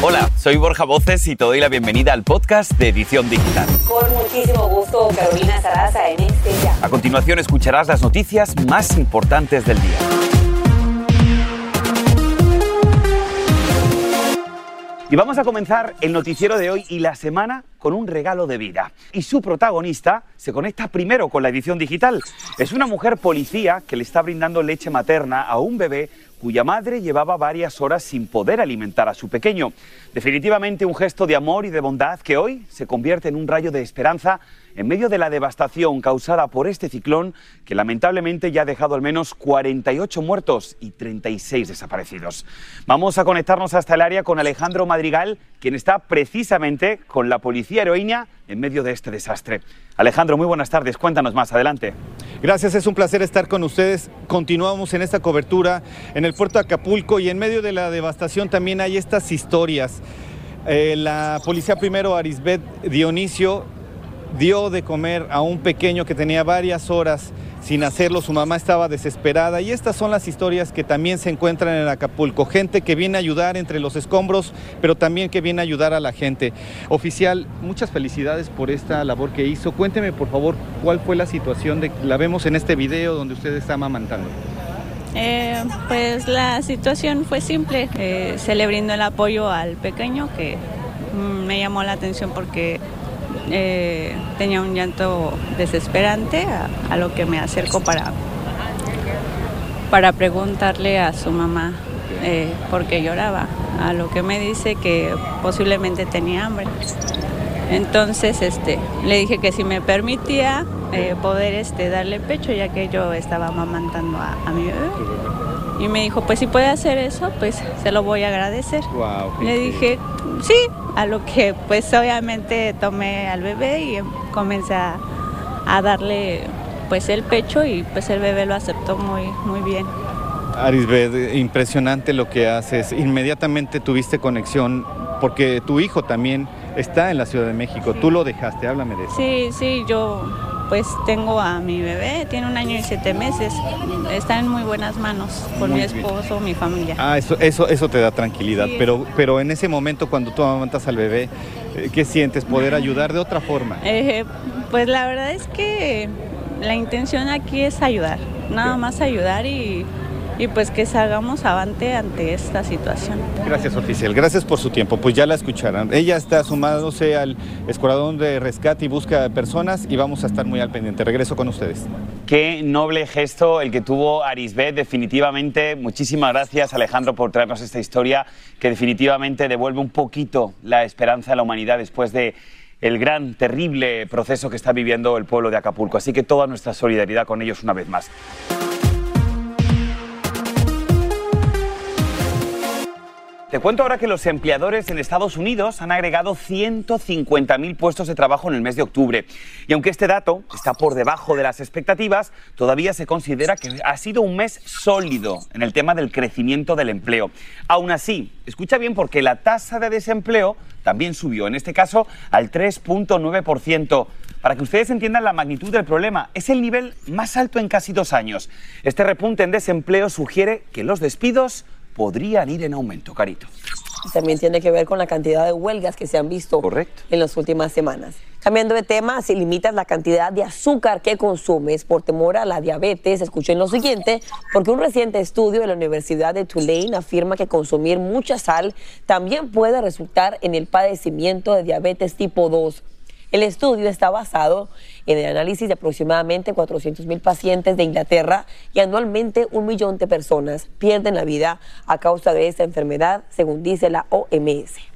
Hola, soy Borja Voces y te doy la bienvenida al podcast de Edición Digital. Con muchísimo gusto, Carolina Sarasa en este ya. A continuación escucharás las noticias más importantes del día. Y vamos a comenzar el noticiero de hoy y la semana con un regalo de vida. Y su protagonista se conecta primero con la edición digital. Es una mujer policía que le está brindando leche materna a un bebé cuya madre llevaba varias horas sin poder alimentar a su pequeño. Definitivamente un gesto de amor y de bondad que hoy se convierte en un rayo de esperanza en medio de la devastación causada por este ciclón que lamentablemente ya ha dejado al menos 48 muertos y 36 desaparecidos. Vamos a conectarnos hasta el área con Alejandro Madrigal, quien está precisamente con la policía heroína en medio de este desastre. Alejandro, muy buenas tardes, cuéntanos más, adelante. Gracias, es un placer estar con ustedes. Continuamos en esta cobertura en el puerto Acapulco y en medio de la devastación también hay estas historias. Eh, la policía primero, Arisbet Dionisio, dio de comer a un pequeño que tenía varias horas sin hacerlo, su mamá estaba desesperada y estas son las historias que también se encuentran en Acapulco, gente que viene a ayudar entre los escombros, pero también que viene a ayudar a la gente. Oficial, muchas felicidades por esta labor que hizo. Cuénteme por favor cuál fue la situación, de, la vemos en este video donde usted está amamantando. Eh, pues la situación fue simple, eh, se le brindó el apoyo al pequeño que mm, me llamó la atención porque eh, tenía un llanto desesperante, a, lo que me acerco para, para preguntarle a su mamá eh, por qué lloraba, a lo que me dice que posiblemente tenía hambre. Entonces este, le dije que si me permitía eh, poder este, darle pecho, ya que yo estaba amamantando a, a mi bebé. Y me dijo, pues si puede hacer eso, pues se lo voy a agradecer. Le dije, sí, a lo que pues obviamente tomé al bebé y comencé a, darle pues el pecho y pues el bebé lo aceptó muy, muy bien. Arisbeth, impresionante lo que haces. Inmediatamente tuviste conexión porque tu hijo también está en la Ciudad de México. Tú lo dejaste, háblame de eso. Sí, sí, yo pues tengo a mi bebé, tiene un año y siete meses, está en muy buenas manos con mi esposo, mi familia. Ah, eso, eso, eso te da tranquilidad, pero, pero en ese momento cuando tú amamantas al bebé, eh, ¿qué sientes? ¿Poder ayudar de otra forma? Eh, pues la verdad es que la intención aquí es ayudar, nada más ayudar y y pues que salgamos avante ante esta situación. Gracias, oficial. Gracias por su tiempo. Pues ya la escucharon. Ella está sumándose al escuadrón de rescate y búsqueda de personas y vamos a estar muy al pendiente. Regreso con ustedes. Qué noble gesto el que tuvo Arisbet, definitivamente. Muchísimas gracias, Alejandro, por traernos esta historia que definitivamente devuelve un poquito la esperanza a la humanidad después de el gran, terrible proceso que está viviendo el pueblo de Acapulco. Así que toda nuestra solidaridad con ellos una vez más. Te cuento ahora que los empleadores en Estados Unidos han agregado 150.000 puestos de trabajo en el mes de octubre. Y aunque este dato está por debajo de las expectativas, todavía se considera que ha sido un mes sólido en el tema del crecimiento del empleo. Aún así, escucha bien porque la tasa de desempleo también subió, en este caso al 3.9%. Para que ustedes entiendan la magnitud del problema, es el nivel más alto en casi dos años. Este repunte en desempleo sugiere que los despidos podrían ir en aumento, Carito. También tiene que ver con la cantidad de huelgas que se han visto en las últimas semanas. Cambiando de tema, si limitas la cantidad de azúcar que consumes por temor a la diabetes, escuchen lo siguiente, porque un reciente estudio de la Universidad de Tulane afirma que consumir mucha sal también puede resultar en el padecimiento de diabetes tipo 2. El estudio está basado en el análisis de aproximadamente 400 mil pacientes de Inglaterra y anualmente un millón de personas pierden la vida a causa de esta enfermedad, según dice la OMS.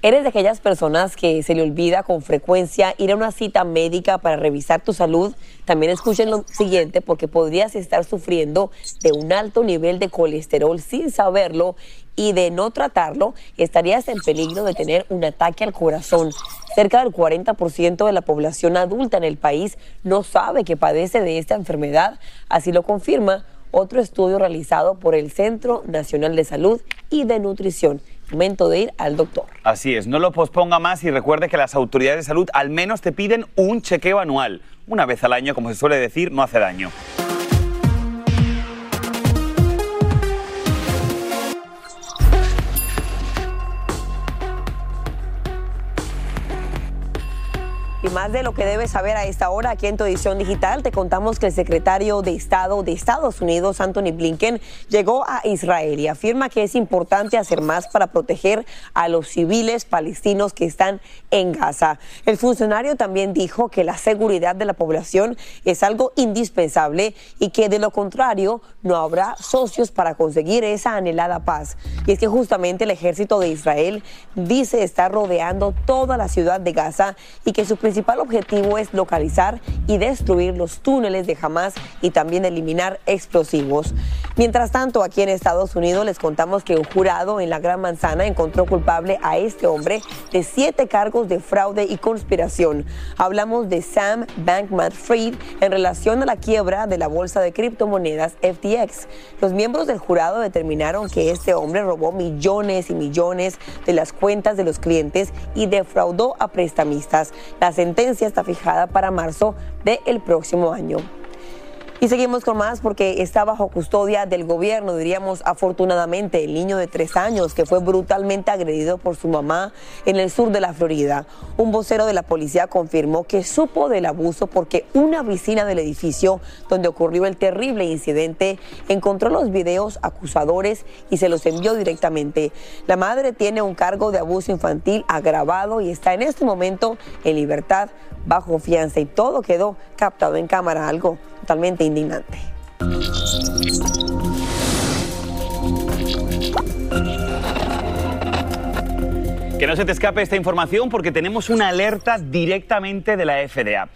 ¿Eres de aquellas personas que se le olvida con frecuencia ir a una cita médica para revisar tu salud? También escuchen lo siguiente porque podrías estar sufriendo de un alto nivel de colesterol sin saberlo y de no tratarlo estarías en peligro de tener un ataque al corazón. Cerca del 40% de la población adulta en el país no sabe que padece de esta enfermedad, así lo confirma otro estudio realizado por el Centro Nacional de Salud y de Nutrición momento de ir al doctor. Así es, no lo posponga más y recuerde que las autoridades de salud al menos te piden un chequeo anual. Una vez al año, como se suele decir, no hace daño. Y más de lo que debes saber a esta hora aquí en tu edición digital, te contamos que el secretario de Estado de Estados Unidos, Anthony Blinken, llegó a Israel y afirma que es importante hacer más para proteger a los civiles palestinos que están en Gaza. El funcionario también dijo que la seguridad de la población es algo indispensable y que de lo contrario no habrá socios para conseguir esa anhelada paz. Y es que justamente el ejército de Israel dice estar rodeando toda la ciudad de Gaza y que su principal objetivo es localizar y destruir los túneles de Hamas y también eliminar explosivos. Mientras tanto, aquí en Estados Unidos les contamos que un jurado en la Gran Manzana encontró culpable a este hombre de siete cargos de fraude y conspiración. Hablamos de Sam Bankman Fried en relación a la quiebra de la bolsa de criptomonedas FTX. Los miembros del jurado determinaron que este hombre robó millones y millones de las cuentas de los clientes y defraudó a prestamistas. La sentencia está fijada para marzo del próximo año. Y seguimos con más porque está bajo custodia del gobierno, diríamos afortunadamente, el niño de tres años que fue brutalmente agredido por su mamá en el sur de la Florida. Un vocero de la policía confirmó que supo del abuso porque una vecina del edificio donde ocurrió el terrible incidente encontró los videos acusadores y se los envió directamente. La madre tiene un cargo de abuso infantil agravado y está en este momento en libertad bajo fianza y todo quedó captado en cámara, algo totalmente indignante. Que no se te escape esta información porque tenemos una alerta directamente de la FDA.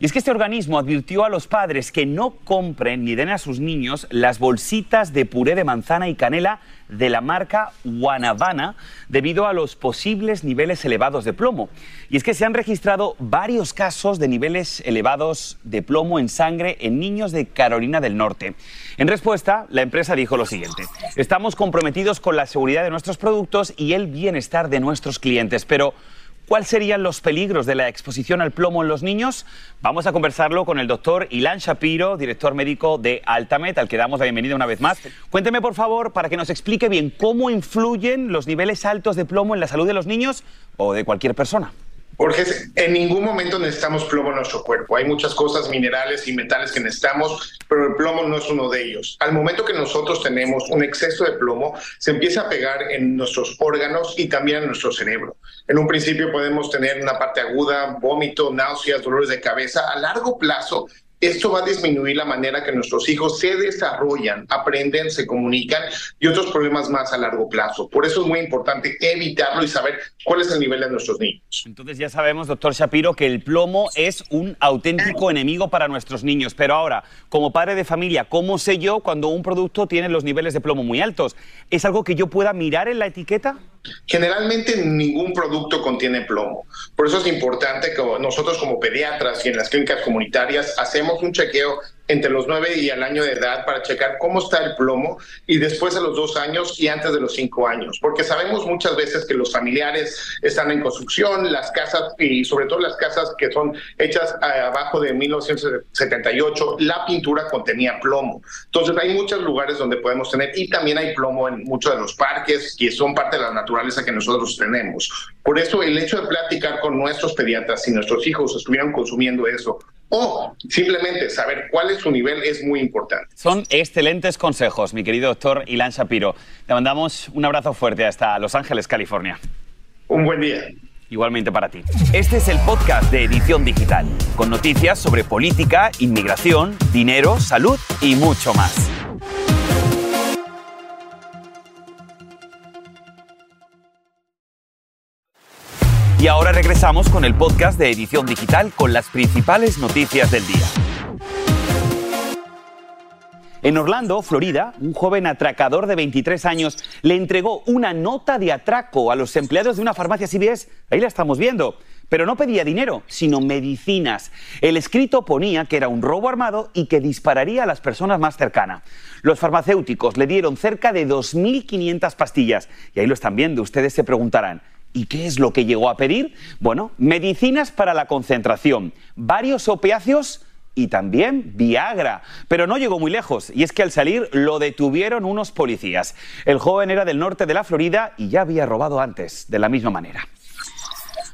Y es que este organismo advirtió a los padres que no compren ni den a sus niños las bolsitas de puré de manzana y canela de la marca Guanabana debido a los posibles niveles elevados de plomo. Y es que se han registrado varios casos de niveles elevados de plomo en sangre en niños de Carolina del Norte. En respuesta, la empresa dijo lo siguiente, estamos comprometidos con la seguridad de nuestros productos y el bienestar de nuestros clientes, pero ¿Cuáles serían los peligros de la exposición al plomo en los niños? Vamos a conversarlo con el doctor Ilan Shapiro, director médico de Altamet, al que damos la bienvenida una vez más. Cuénteme, por favor, para que nos explique bien cómo influyen los niveles altos de plomo en la salud de los niños o de cualquier persona. Porque en ningún momento necesitamos plomo en nuestro cuerpo. Hay muchas cosas, minerales y metales que necesitamos, pero el plomo no es uno de ellos. Al momento que nosotros tenemos un exceso de plomo, se empieza a pegar en nuestros órganos y también en nuestro cerebro. En un principio podemos tener una parte aguda, vómito, náuseas, dolores de cabeza. A largo plazo, esto va a disminuir la manera que nuestros hijos se desarrollan, aprenden, se comunican y otros problemas más a largo plazo. Por eso es muy importante evitarlo y saber cuál es el nivel de nuestros niños. Entonces ya sabemos, doctor Shapiro, que el plomo es un auténtico enemigo para nuestros niños. Pero ahora, como padre de familia, ¿cómo sé yo cuando un producto tiene los niveles de plomo muy altos? ¿Es algo que yo pueda mirar en la etiqueta? Generalmente ningún producto contiene plomo. Por eso es importante que nosotros como pediatras y en las clínicas comunitarias hacemos un chequeo entre los 9 y el año de edad para checar cómo está el plomo y después a los dos años y antes de los cinco años, porque sabemos muchas veces que los familiares están en construcción, las casas y sobre todo las casas que son hechas eh, abajo de 1978, la pintura contenía plomo. Entonces hay muchos lugares donde podemos tener y también hay plomo en muchos de los parques que son parte de la naturaleza que nosotros tenemos. Por eso el hecho de platicar con nuestros pediatras si nuestros hijos estuvieran consumiendo eso o simplemente saber cuál es su nivel es muy importante. Son excelentes consejos, mi querido doctor Ilan Shapiro. Te mandamos un abrazo fuerte hasta Los Ángeles, California. Un buen día. Igualmente para ti. Este es el podcast de Edición Digital, con noticias sobre política, inmigración, dinero, salud y mucho más. Y ahora regresamos con el podcast de Edición Digital con las principales noticias del día. En Orlando, Florida, un joven atracador de 23 años le entregó una nota de atraco a los empleados de una farmacia CVS. Ahí la estamos viendo. Pero no pedía dinero, sino medicinas. El escrito ponía que era un robo armado y que dispararía a las personas más cercanas. Los farmacéuticos le dieron cerca de 2.500 pastillas. Y ahí lo están viendo. Ustedes se preguntarán, ¿Y qué es lo que llegó a pedir? Bueno, medicinas para la concentración, varios opiáceos y también Viagra. Pero no llegó muy lejos, y es que al salir lo detuvieron unos policías. El joven era del norte de la Florida y ya había robado antes, de la misma manera.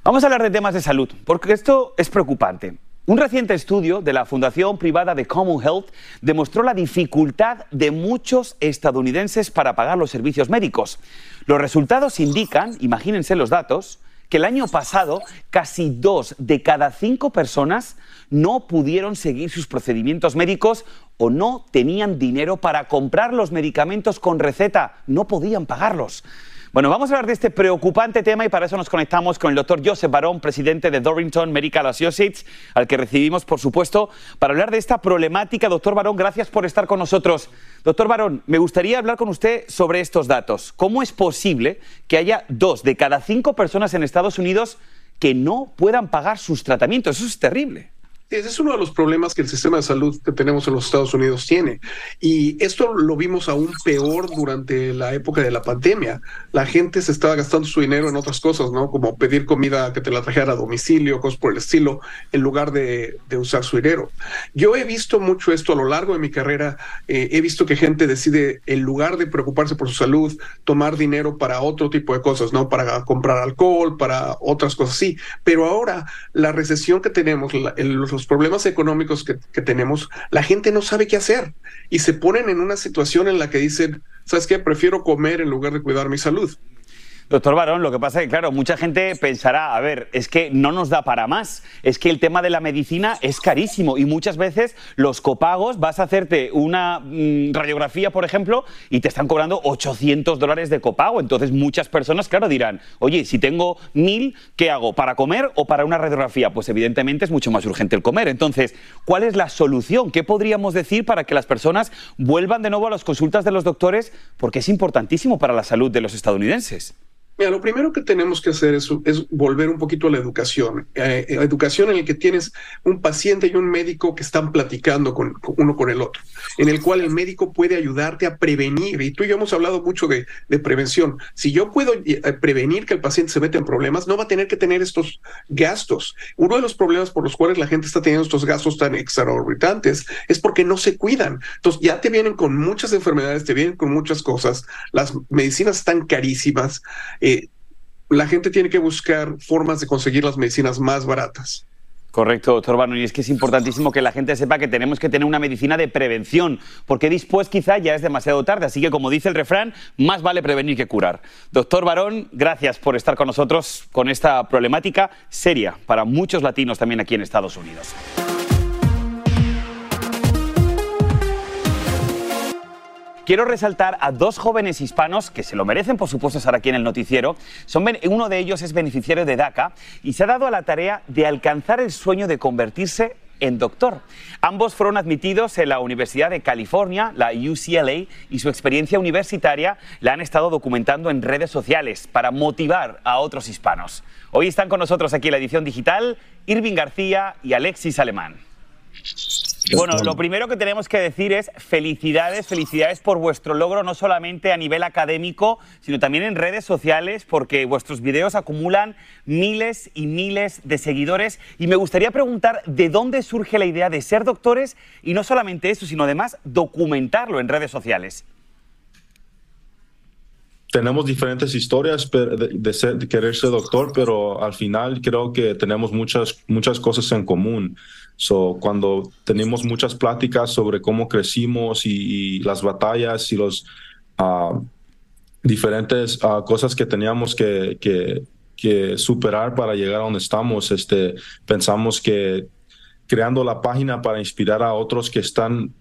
Vamos a hablar de temas de salud, porque esto es preocupante. Un reciente estudio de la Fundación Privada de Common Health demostró la dificultad de muchos estadounidenses para pagar los servicios médicos. Los resultados indican, imagínense los datos, que el año pasado casi dos de cada cinco personas no pudieron seguir sus procedimientos médicos o no tenían dinero para comprar los medicamentos con receta, no podían pagarlos. Bueno, vamos a hablar de este preocupante tema y para eso nos conectamos con el doctor Joseph Barón, presidente de Dorrington Medical Associates, al que recibimos, por supuesto, para hablar de esta problemática. Doctor Barón, gracias por estar con nosotros. Doctor Barón, me gustaría hablar con usted sobre estos datos. ¿Cómo es posible que haya dos de cada cinco personas en Estados Unidos que no puedan pagar sus tratamientos? Eso es terrible. Ese es uno de los problemas que el sistema de salud que tenemos en los Estados Unidos tiene. Y esto lo vimos aún peor durante la época de la pandemia. La gente se estaba gastando su dinero en otras cosas, ¿no? Como pedir comida que te la trajera a domicilio, cosas por el estilo, en lugar de, usar su dinero. Yo he visto mucho esto a lo largo de mi carrera. Eh, he visto que gente decide, en lugar de preocuparse por su salud, tomar dinero para otro tipo de cosas, ¿no? Para comprar alcohol, para otras cosas así. Pero ahora, la recesión que tenemos, los los problemas económicos que, que, tenemos, la gente no sabe qué hacer y se ponen en una situación en la que dicen, ¿sabes qué? Prefiero comer en lugar de cuidar mi salud. Doctor Barón, lo que pasa es que, claro, mucha gente pensará, a ver, es que no nos da para más, es que el tema de la medicina es carísimo y muchas veces los copagos, vas a hacerte una mm, radiografía, por ejemplo, y te están cobrando 800 dólares de copago. Entonces muchas personas, claro, dirán, oye, si tengo mil, ¿qué hago? ¿Para comer o para una radiografía? Pues evidentemente es mucho más urgente el comer. Entonces, ¿cuál es la solución? ¿Qué podríamos decir para que las personas vuelvan de nuevo a las consultas de los doctores? Porque es importantísimo para la salud de los estadounidenses. Mira, lo primero que tenemos que hacer es, volver un poquito a la educación. Eh, eh, educación en el que tienes un paciente y un médico que están platicando con, uno con el otro, en el cual el médico puede ayudarte a prevenir. Y tú y yo hemos hablado mucho de, prevención. Si yo puedo eh, prevenir que el paciente se meta en problemas, no va a tener que tener estos gastos. Uno de los problemas por los cuales la gente está teniendo estos gastos tan exorbitantes es porque no se cuidan. Entonces ya te vienen con muchas enfermedades, te vienen con muchas cosas. Las medicinas están carísimas. La gente tiene que buscar formas de conseguir las medicinas más baratas. Correcto, doctor Barno. Y es que es importantísimo que la gente sepa que tenemos que tener una medicina de prevención, porque después quizá ya es demasiado tarde. Así que, como dice el refrán, más vale prevenir que curar. Doctor Barón, gracias por estar con nosotros con esta problemática seria para muchos latinos también aquí en Estados Unidos. Quiero resaltar a dos jóvenes hispanos que se lo merecen, por supuesto, estar aquí en el noticiero. Son, uno de ellos es beneficiario de DACA y se ha dado a la tarea de alcanzar el sueño de convertirse en doctor. Ambos fueron admitidos en la Universidad de California, la UCLA, y su experiencia universitaria la han estado documentando en redes sociales para motivar a otros hispanos. Hoy están con nosotros aquí en la edición digital Irving García y Alexis Alemán. Bueno, lo primero que tenemos que decir es felicidades, felicidades por vuestro logro, no solamente a nivel académico, sino también en redes sociales, porque vuestros videos acumulan miles y miles de seguidores. Y me gustaría preguntar de dónde surge la idea de ser doctores y no solamente eso, sino además documentarlo en redes sociales tenemos diferentes historias de, querer ser doctor, pero al final creo que tenemos muchas, muchas cosas en común. So, cuando tenemos muchas pláticas sobre cómo crecimos y, las batallas y los uh, diferentes uh, cosas que teníamos que, que, que, superar para llegar a donde estamos, este, pensamos que creando la página para inspirar a otros que están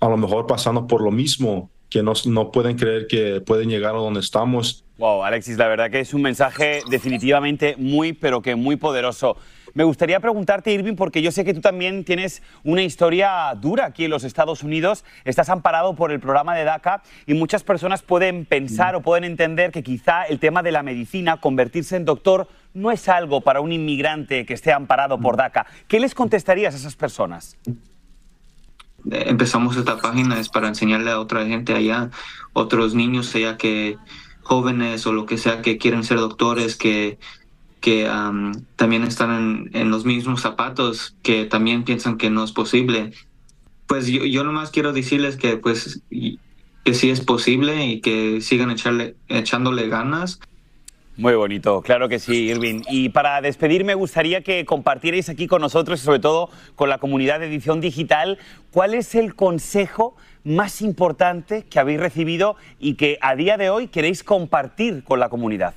a lo mejor pasando por lo mismo, que no, no pueden creer que pueden llegar a donde estamos. Wow, Alexis, la verdad que es un mensaje definitivamente muy, pero que muy poderoso. Me gustaría preguntarte, Irving, porque yo sé que tú también tienes una historia dura aquí en los Estados Unidos. Estás amparado por el programa de DACA y muchas personas pueden pensar o pueden entender que quizá el tema de la medicina, convertirse en doctor, no es algo para un inmigrante que esté amparado por DACA. ¿Qué les contestarías a esas personas? empezamos esta página es para enseñarle a otra gente allá, otros niños allá que jóvenes o lo que sea que quieren ser doctores, que que también están en, los mismos zapatos, que también piensan que no es posible. Pues yo, yo nomás quiero decirles que pues que sí es posible y que sigan echarle, echándole ganas. Muy bonito, claro que sí, Irving. Y para despedirme, gustaría que compartierais aquí con nosotros y sobre todo con la comunidad de edición digital, cuál es el consejo más importante que habéis recibido y que a día de hoy queréis compartir con la comunidad.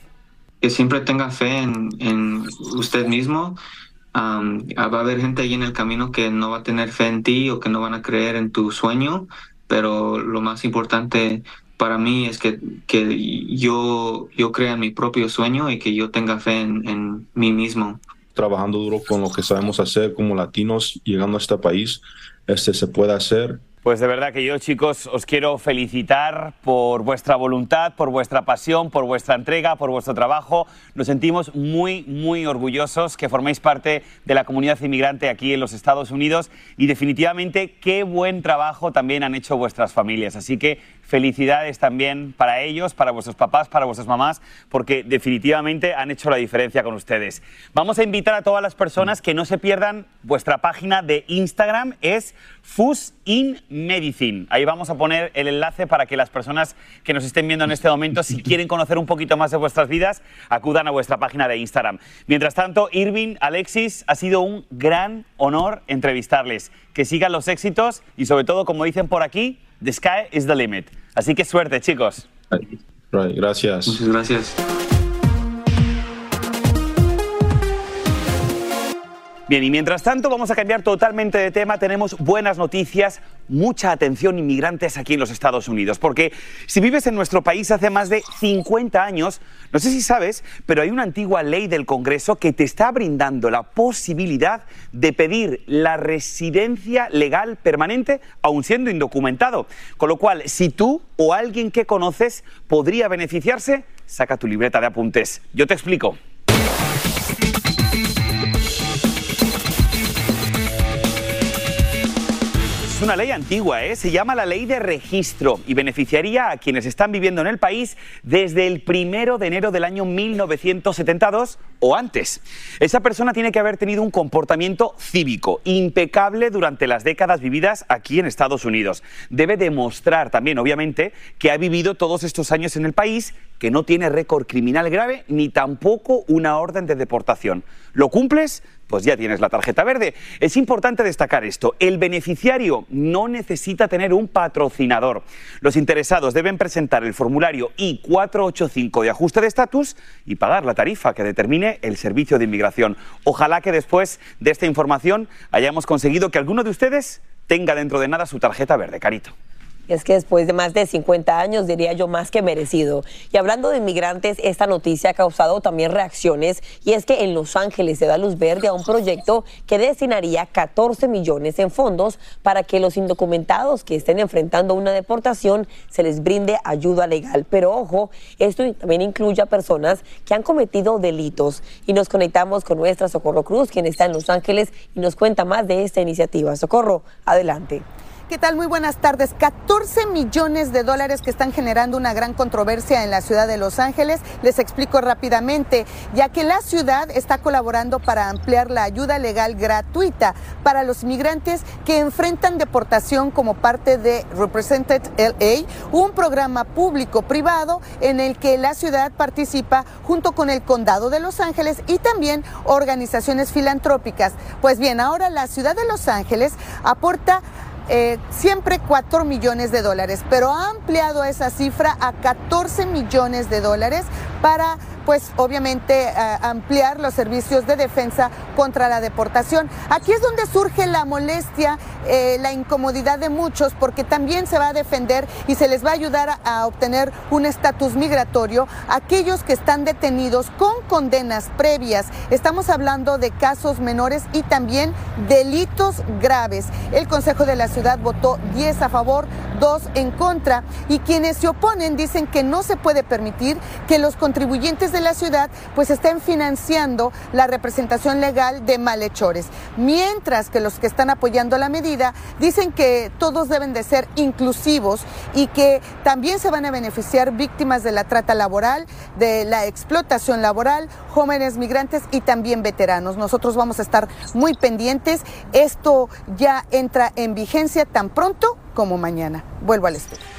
Que siempre tenga fe en, usted mismo. va a haber gente ahí en el camino que no va a tener fe en ti o que no van a creer en tu sueño, pero lo más importante para mí es que, que yo, yo crea en mi propio sueño y que yo tenga fe en, mí mismo. Trabajando duro con lo que sabemos hacer como latinos, llegando a este país, este se puede hacer. Pues de verdad que yo, chicos, os quiero felicitar por vuestra voluntad, por vuestra pasión, por vuestra entrega, por vuestro trabajo. Nos sentimos muy, muy orgullosos que forméis parte de la comunidad inmigrante aquí en los Estados Unidos y definitivamente qué buen trabajo también han hecho vuestras familias. Así que felicidades también para ellos, para vuestros papás, para vuestras mamás, porque definitivamente han hecho la diferencia con ustedes. Vamos a invitar a todas las personas que no se pierdan vuestra página de Instagram, es Fus in Medicine. Ahí vamos a poner el enlace para que las personas que nos estén viendo en este momento, si quieren conocer un poquito más de vuestras vidas, acudan a vuestra página de Instagram. Mientras tanto, Irving, Alexis, ha sido un gran honor entrevistarles. Que sigan los éxitos y sobre todo, como dicen por aquí, the sky is the limit. Así que suerte, chicos. gracias. Muchas gracias. Bien, y mientras tanto vamos a cambiar totalmente de tema. Tenemos buenas noticias, mucha atención inmigrantes aquí en los Estados Unidos, porque si vives en nuestro país hace más de 50 años, no sé si sabes, pero hay una antigua ley del Congreso que te está brindando la posibilidad de pedir la residencia legal permanente aun siendo indocumentado. Con lo cual, si tú o alguien que conoces podría beneficiarse, saca tu libreta de apuntes. Yo te explico. Es una ley antigua, ¿eh? se llama la ley de registro y beneficiaría a quienes están viviendo en el país desde el primero de enero del año 1972 o antes. Esa persona tiene que haber tenido un comportamiento cívico impecable durante las décadas vividas aquí en Estados Unidos. Debe demostrar también, obviamente, que ha vivido todos estos años en el país, que no tiene récord criminal grave ni tampoco una orden de deportación. ¿Lo cumples? Pues ya tienes la tarjeta verde. Es importante destacar esto, el beneficiario no necesita tener un patrocinador. Los interesados deben presentar el formulario I-485 de ajuste de estatus y pagar la tarifa que determine el servicio de inmigración. Ojalá que después de esta información hayamos conseguido que alguno de ustedes tenga dentro de nada su tarjeta verde, Carito es que después de más de 50 años, diría yo, más que merecido. Y hablando de inmigrantes, esta noticia ha causado también reacciones y es que en Los Ángeles se da luz verde a un proyecto que destinaría 14 millones en fondos para que los indocumentados que estén enfrentando una deportación se les brinde ayuda legal. Pero ojo, esto también incluye a personas que han cometido delitos. Y nos conectamos con nuestra Socorro Cruz, quien está en Los Ángeles y nos cuenta más de esta iniciativa. Socorro, adelante. ¿Qué tal? Muy buenas tardes. 14 millones de dólares que están generando una gran controversia en la ciudad de Los Ángeles. Les explico rápidamente, ya que la ciudad está colaborando para ampliar la ayuda legal gratuita para los inmigrantes que enfrentan deportación como parte de Represented LA, un programa público-privado en el que la ciudad participa junto con el condado de Los Ángeles y también organizaciones filantrópicas. Pues bien, ahora la ciudad de Los Ángeles aporta eh, siempre 4 millones de dólares, pero ha ampliado esa cifra a 14 millones de dólares para pues obviamente eh, ampliar los servicios de defensa contra la deportación. Aquí es donde surge la molestia, eh, la incomodidad de muchos, porque también se va a defender y se les va a ayudar a, obtener un estatus migratorio aquellos que están detenidos con condenas previas. Estamos hablando de casos menores y también delitos graves. El Consejo de la Ciudad votó 10 a favor, 2 en contra y quienes se oponen dicen que no se puede permitir que los contribuyentes de la ciudad pues estén financiando la representación legal de malhechores. Mientras que los que están apoyando la dicen que todos deben de ser inclusivos y que también se van a beneficiar víctimas de la trata laboral, de la explotación laboral, jóvenes migrantes y también veteranos. Nosotros vamos a estar muy pendientes. Esto ya entra en vigencia tan pronto como mañana. Vuelvo al estudio.